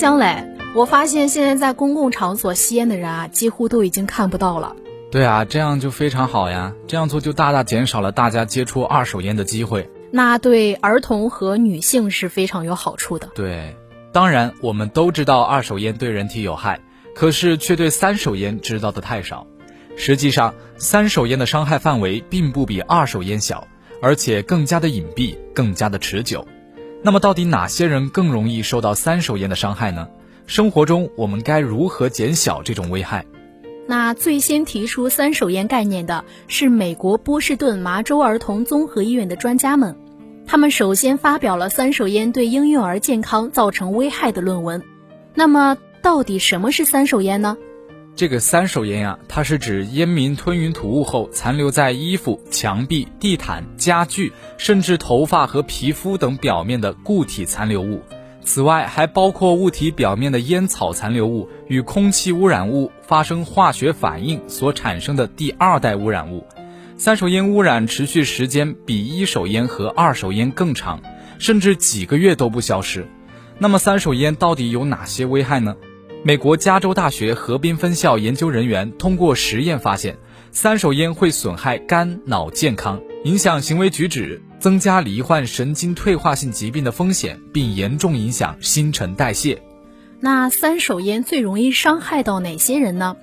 姜磊，我发现现在在公共场所吸烟的人啊，几乎都已经看不到了。对啊，这样就非常好呀，这样做就大大减少了大家接触二手烟的机会。那对儿童和女性是非常有好处的。对，当然我们都知道二手烟对人体有害，可是却对三手烟知道的太少。实际上，三手烟的伤害范围并不比二手烟小，而且更加的隐蔽，更加的持久。那么，到底哪些人更容易受到三手烟的伤害呢？生活中我们该如何减小这种危害？那最先提出三手烟概念的是美国波士顿麻州儿童综合医院的专家们，他们首先发表了三手烟对婴幼儿健康造成危害的论文。那么，到底什么是三手烟呢？这个三手烟呀，它是指烟民吞云吐雾后残留在衣服、墙壁、地毯、家具，甚至头发和皮肤等表面的固体残留物。此外，还包括物体表面的烟草残留物与空气污染物发生化学反应所产生的第二代污染物。三手烟污染持续时间比一手烟和二手烟更长，甚至几个月都不消失。那么，三手烟到底有哪些危害呢？美国加州大学河滨分校研究人员通过实验发现，三手烟会损害肝脑健康，影响行为举止，增加罹患神经退化性疾病的风险，并严重影响新陈代谢。那三手烟最容易伤害到哪些人呢？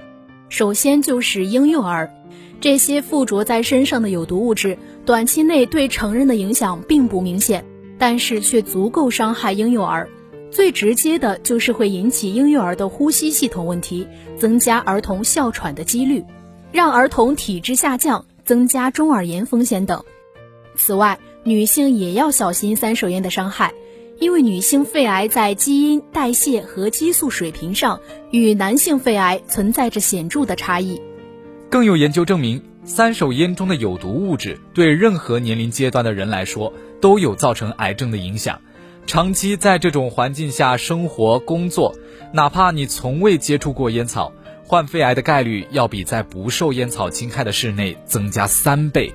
首先就是婴幼儿，这些附着在身上的有毒物质，短期内对成人的影响并不明显，但是却足够伤害婴幼儿。最直接的就是会引起婴幼儿的呼吸系统问题，增加儿童哮喘的几率，让儿童体质下降，增加中耳炎风险等。此外，女性也要小心三手烟的伤害，因为女性肺癌在基因、代谢和激素水平上与男性肺癌存在着显著的差异。更有研究证明，三手烟中的有毒物质对任何年龄阶段的人来说都有造成癌症的影响。长期在这种环境下生活工作，哪怕你从未接触过烟草，患肺癌的概率要比在不受烟草侵害的室内增加三倍。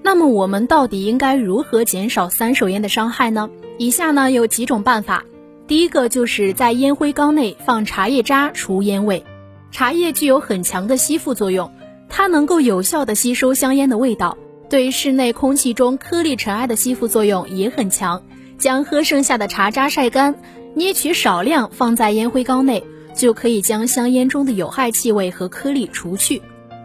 那么我们到底应该如何减少三手烟的伤害呢？以下呢有几种办法。第一个就是在烟灰缸内放茶叶渣除烟味。茶叶具有很强的吸附作用，它能够有效的吸收香烟的味道，对室内空气中颗粒尘埃的吸附作用也很强。将喝剩下的茶渣晒干，捏取少量放在烟灰缸内，就可以将香烟中的有害气味和颗粒除去。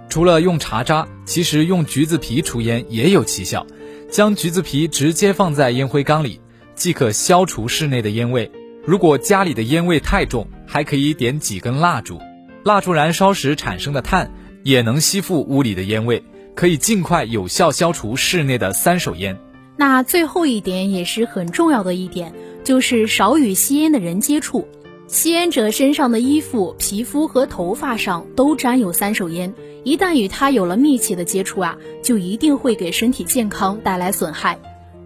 除了用茶渣，其实用橘子皮除烟也有奇效。将橘子皮直接放在烟灰缸里，即可消除室内的烟味。如果家里的烟味太重，还可以点几根蜡烛，蜡烛燃烧时产生的碳也能吸附屋里的烟味，可以尽快有效消除室内的三手烟。那最后一点也是很重要的一点，就是少与吸烟的人接触。吸烟者身上的衣服、皮肤和头发上都沾有三手烟，一旦与他有了密切的接触啊，就一定会给身体健康带来损害。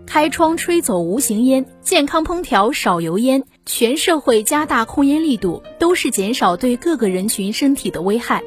开窗吹走无形烟，健康烹调少油烟，全社会加大控烟力度，都是减少对各个人群身体的危害。